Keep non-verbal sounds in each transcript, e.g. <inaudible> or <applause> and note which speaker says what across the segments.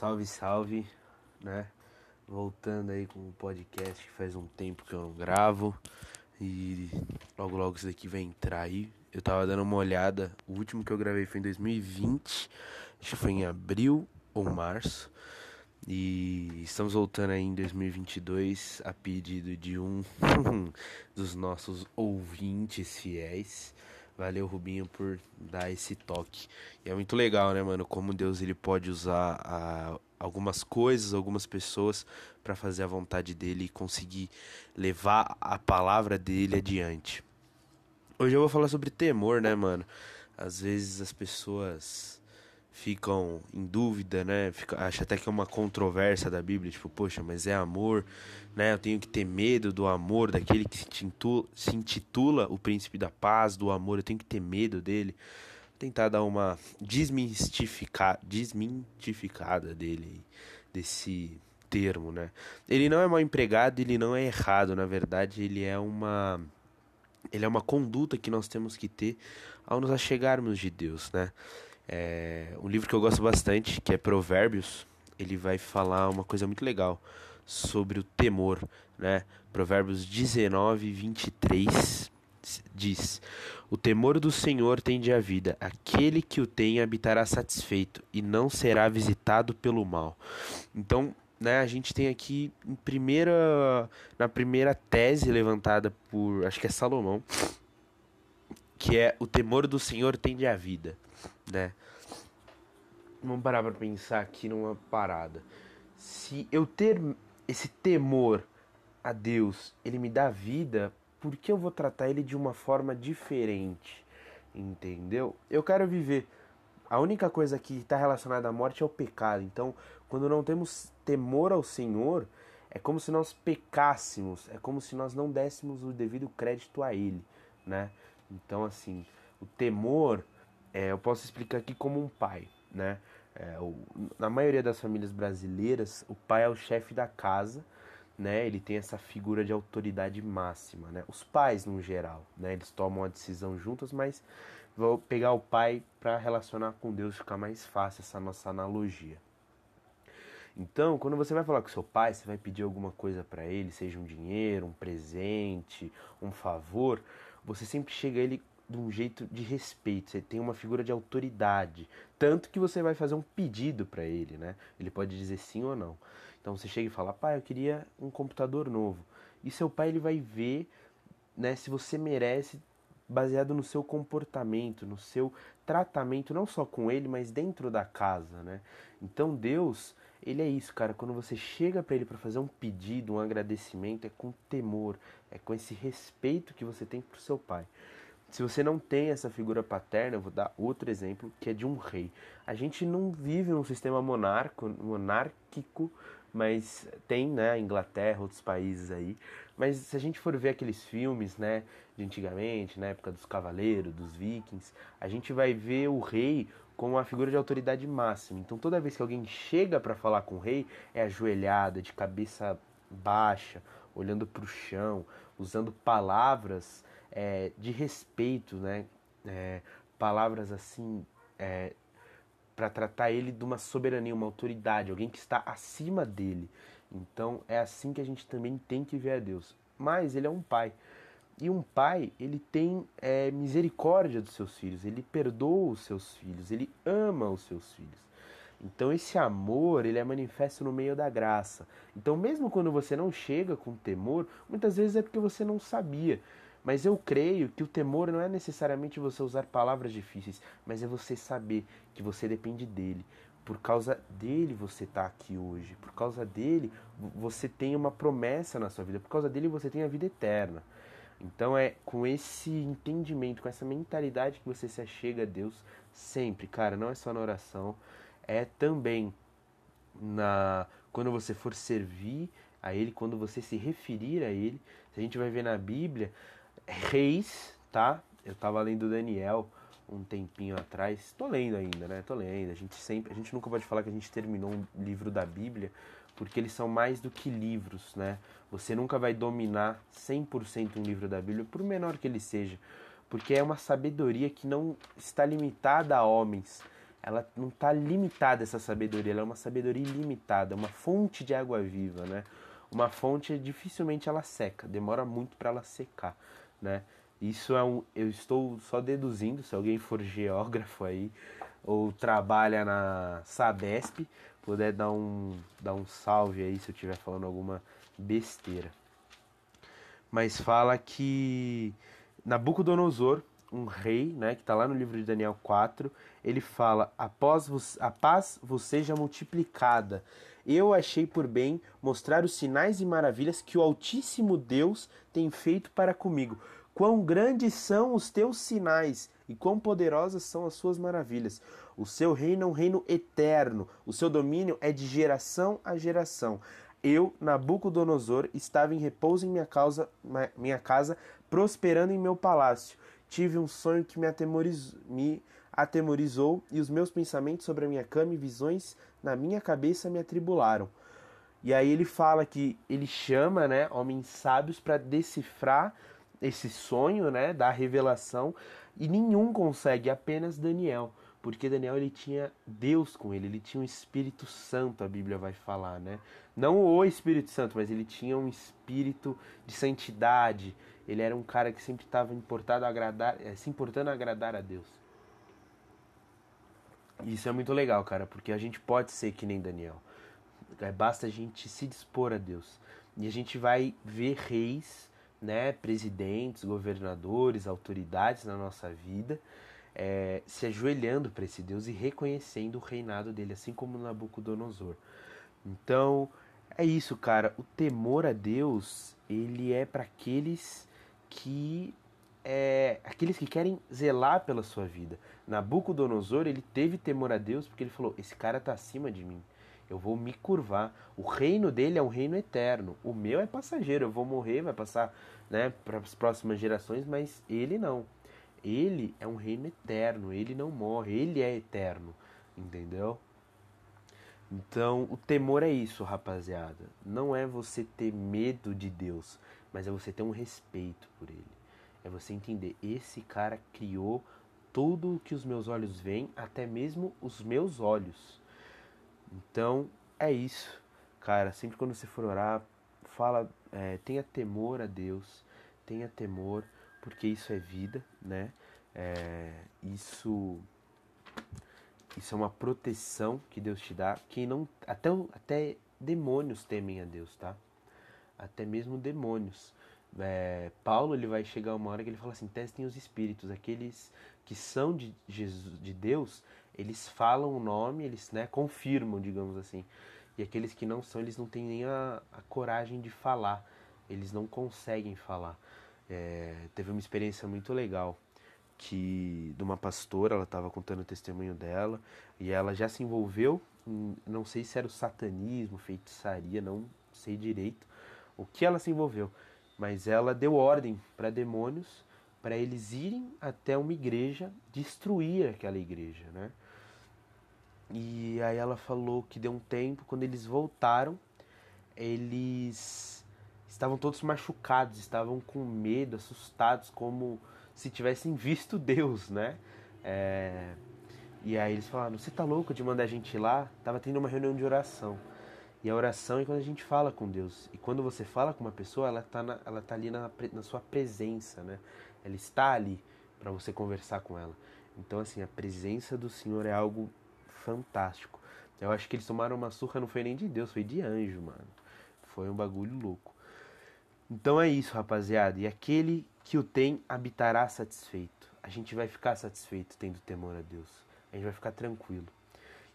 Speaker 1: Salve, salve, né? Voltando aí com o podcast que faz um tempo que eu não gravo e logo logo isso daqui vai entrar aí. Eu tava dando uma olhada, o último que eu gravei foi em 2020, acho que foi em abril ou março. E estamos voltando aí em 2022 a pedido de um <laughs> dos nossos ouvintes fiéis. Valeu, Rubinho, por dar esse toque. E é muito legal, né, mano? Como Deus ele pode usar a, algumas coisas, algumas pessoas para fazer a vontade dele e conseguir levar a palavra dele adiante. Hoje eu vou falar sobre temor, né, mano? Às vezes as pessoas ficam em dúvida, né? Fica, acha até que é uma controvérsia da Bíblia, tipo, poxa, mas é amor, né? Eu tenho que ter medo do amor daquele que se intitula, se intitula o príncipe da paz, do amor, eu tenho que ter medo dele. Vou tentar dar uma desmistificar, desmentificada dele, desse termo, né? Ele não é mal empregado, ele não é errado, na verdade, ele é uma ele é uma conduta que nós temos que ter ao nos achegarmos de Deus, né? É, um livro que eu gosto bastante, que é Provérbios, ele vai falar uma coisa muito legal sobre o temor, né? Provérbios 19, 23 diz: O temor do Senhor tende a vida, aquele que o tem habitará satisfeito e não será visitado pelo mal. Então, né, a gente tem aqui primeira, na primeira tese levantada por, acho que é Salomão, que é o temor do Senhor tende a vida né? Vamos parar para pensar aqui numa parada. Se eu ter esse temor a Deus, ele me dá vida, por que eu vou tratar ele de uma forma diferente? Entendeu? Eu quero viver. A única coisa que está relacionada à morte é o pecado. Então, quando não temos temor ao Senhor, é como se nós pecássemos, é como se nós não dessemos o devido crédito a Ele, né? Então, assim, o temor é, eu posso explicar aqui como um pai, né? É, o, na maioria das famílias brasileiras, o pai é o chefe da casa, né? Ele tem essa figura de autoridade máxima, né? Os pais, no geral, né? Eles tomam a decisão juntos, mas vou pegar o pai para relacionar com Deus ficar mais fácil essa nossa analogia. Então, quando você vai falar com seu pai, você vai pedir alguma coisa para ele, seja um dinheiro, um presente, um favor, você sempre chega a ele de um jeito de respeito, você tem uma figura de autoridade, tanto que você vai fazer um pedido para ele, né? Ele pode dizer sim ou não. Então você chega e fala: "Pai, eu queria um computador novo". E seu pai ele vai ver, né, se você merece baseado no seu comportamento, no seu tratamento, não só com ele, mas dentro da casa, né? Então Deus, ele é isso, cara. Quando você chega para ele para fazer um pedido, um agradecimento, é com temor, é com esse respeito que você tem pro seu pai. Se você não tem essa figura paterna, eu vou dar outro exemplo, que é de um rei. A gente não vive num sistema monarco, monárquico, mas tem, né, a Inglaterra, outros países aí. Mas se a gente for ver aqueles filmes, né, de antigamente, na época dos cavaleiros, dos vikings, a gente vai ver o rei como uma figura de autoridade máxima. Então toda vez que alguém chega para falar com o rei, é ajoelhada, de cabeça baixa, olhando para o chão, usando palavras é, de respeito, né? É, palavras assim é, para tratar ele de uma soberania, uma autoridade, alguém que está acima dele. Então é assim que a gente também tem que ver a Deus. Mas ele é um pai. E um pai, ele tem é, misericórdia dos seus filhos, ele perdoa os seus filhos, ele ama os seus filhos. Então esse amor, ele é manifesto no meio da graça. Então mesmo quando você não chega com temor, muitas vezes é porque você não sabia. Mas eu creio que o temor não é necessariamente você usar palavras difíceis, mas é você saber que você depende dele. Por causa dele você está aqui hoje. Por causa dele você tem uma promessa na sua vida. Por causa dele você tem a vida eterna. Então é com esse entendimento, com essa mentalidade que você se achega a Deus sempre, cara. Não é só na oração, é também na quando você for servir a Ele, quando você se referir a Ele. A gente vai ver na Bíblia Reis, tá? Eu tava lendo Daniel um tempinho atrás. Tô lendo ainda, né? Tô lendo. A gente sempre, a gente nunca pode falar que a gente terminou um livro da Bíblia, porque eles são mais do que livros, né? Você nunca vai dominar 100% um livro da Bíblia, por menor que ele seja, porque é uma sabedoria que não está limitada a homens. ela não está limitada essa sabedoria, ela é uma sabedoria ilimitada, uma fonte de água viva, né? Uma fonte dificilmente ela seca, demora muito para ela secar, né? Isso é um, eu estou só deduzindo, se alguém for geógrafo aí ou trabalha na Sabesp, puder dar um dar um salve aí se eu estiver falando alguma besteira. Mas fala que Nabucodonosor um rei, né, que está lá no livro de Daniel 4, ele fala: Após a paz vos seja multiplicada. Eu achei por bem mostrar os sinais e maravilhas que o Altíssimo Deus tem feito para comigo. Quão grandes são os teus sinais e quão poderosas são as suas maravilhas. O seu reino é um reino eterno, o seu domínio é de geração a geração. Eu, Nabucodonosor, estava em repouso em minha, causa, minha casa, prosperando em meu palácio. Tive um sonho que me atemorizou, me atemorizou e os meus pensamentos sobre a minha cama e visões na minha cabeça me atribularam. E aí ele fala que ele chama, né, homens sábios para decifrar esse sonho, né, da revelação, e nenhum consegue, apenas Daniel, porque Daniel ele tinha Deus com ele, ele tinha um Espírito Santo, a Bíblia vai falar, né? Não o Espírito Santo, mas ele tinha um espírito de santidade, ele era um cara que sempre estava importado a agradar, eh, se importando a agradar a Deus. E isso é muito legal, cara, porque a gente pode ser que nem Daniel. É, basta a gente se dispor a Deus. E a gente vai ver reis, né, presidentes, governadores, autoridades na nossa vida, é, se ajoelhando para esse Deus e reconhecendo o reinado dele, assim como Nabucodonosor. Então, é isso, cara. O temor a Deus, ele é para aqueles que é, aqueles que querem zelar pela sua vida. Nabucodonosor, ele teve temor a Deus porque ele falou: esse cara está acima de mim. Eu vou me curvar. O reino dele é um reino eterno. O meu é passageiro. Eu vou morrer, vai passar, né, para as próximas gerações, mas ele não. Ele é um reino eterno. Ele não morre. Ele é eterno, entendeu? Então, o temor é isso, rapaziada. Não é você ter medo de Deus, mas é você ter um respeito por ele. É você entender, esse cara criou tudo o que os meus olhos veem, até mesmo os meus olhos. Então, é isso. Cara, sempre quando você for orar, fala, é, tenha temor a Deus, tenha temor, porque isso é vida, né? É, isso isso é uma proteção que Deus te dá. Quem não até até demônios temem a Deus, tá? Até mesmo demônios. É, Paulo ele vai chegar uma hora que ele fala assim: testem os espíritos, aqueles que são de Jesus, de Deus, eles falam o nome, eles né, confirmam, digamos assim. E aqueles que não são, eles não têm nem a, a coragem de falar, eles não conseguem falar. É, teve uma experiência muito legal que de uma pastora, ela estava contando o testemunho dela e ela já se envolveu, em, não sei se era o satanismo, feitiçaria, não sei direito o que ela se envolveu, mas ela deu ordem para demônios para eles irem até uma igreja, destruir aquela igreja, né? E aí ela falou que deu um tempo, quando eles voltaram, eles estavam todos machucados, estavam com medo, assustados, como se tivessem visto Deus, né? É... E aí eles falaram: Você tá louco de mandar a gente ir lá? Tava tendo uma reunião de oração. E a oração é quando a gente fala com Deus. E quando você fala com uma pessoa, ela tá, na, ela tá ali na, na sua presença, né? Ela está ali para você conversar com ela. Então, assim, a presença do Senhor é algo fantástico. Eu acho que eles tomaram uma surra, não foi nem de Deus, foi de anjo, mano. Foi um bagulho louco. Então é isso, rapaziada. E aquele que o tem habitará satisfeito. A gente vai ficar satisfeito tendo temor a Deus. A gente vai ficar tranquilo.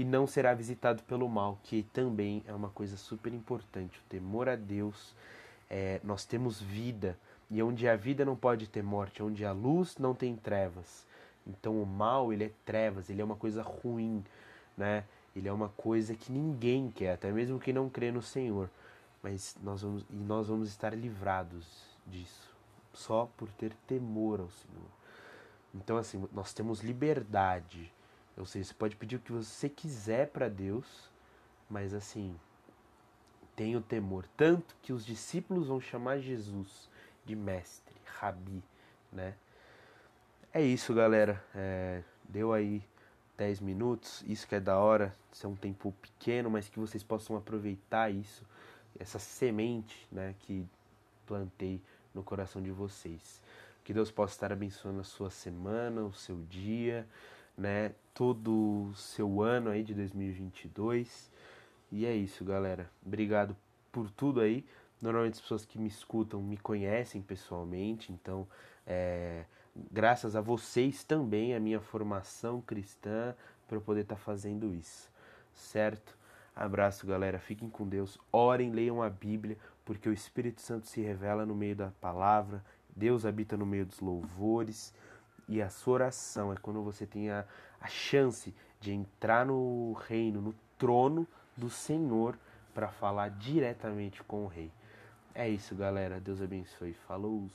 Speaker 1: E não será visitado pelo mal, que também é uma coisa super importante. O temor a Deus, é, nós temos vida. E onde a vida não pode ter morte, onde a luz não tem trevas. Então o mal, ele é trevas, ele é uma coisa ruim, né? Ele é uma coisa que ninguém quer, até mesmo quem não crê no Senhor mas nós vamos e nós vamos estar livrados disso só por ter temor ao Senhor. Então assim, nós temos liberdade. Ou seja, você pode pedir o que você quiser para Deus, mas assim, tenha o temor, tanto que os discípulos vão chamar Jesus de mestre, rabi, né? É isso, galera. É, deu aí 10 minutos, isso que é da hora, isso é um tempo pequeno, mas que vocês possam aproveitar isso, essa semente, né, que plantei no coração de vocês. Que Deus possa estar abençoando a sua semana, o seu dia, né, todo o seu ano aí de 2022. E é isso, galera. Obrigado por tudo aí. Normalmente as pessoas que me escutam me conhecem pessoalmente, então é, graças a vocês também, a minha formação cristã, para eu poder estar tá fazendo isso, certo? Abraço, galera. Fiquem com Deus. Orem, leiam a Bíblia, porque o Espírito Santo se revela no meio da palavra. Deus habita no meio dos louvores. E a sua oração é quando você tem a, a chance de entrar no reino, no trono do Senhor, para falar diretamente com o Rei. É isso, galera. Deus abençoe. Falou!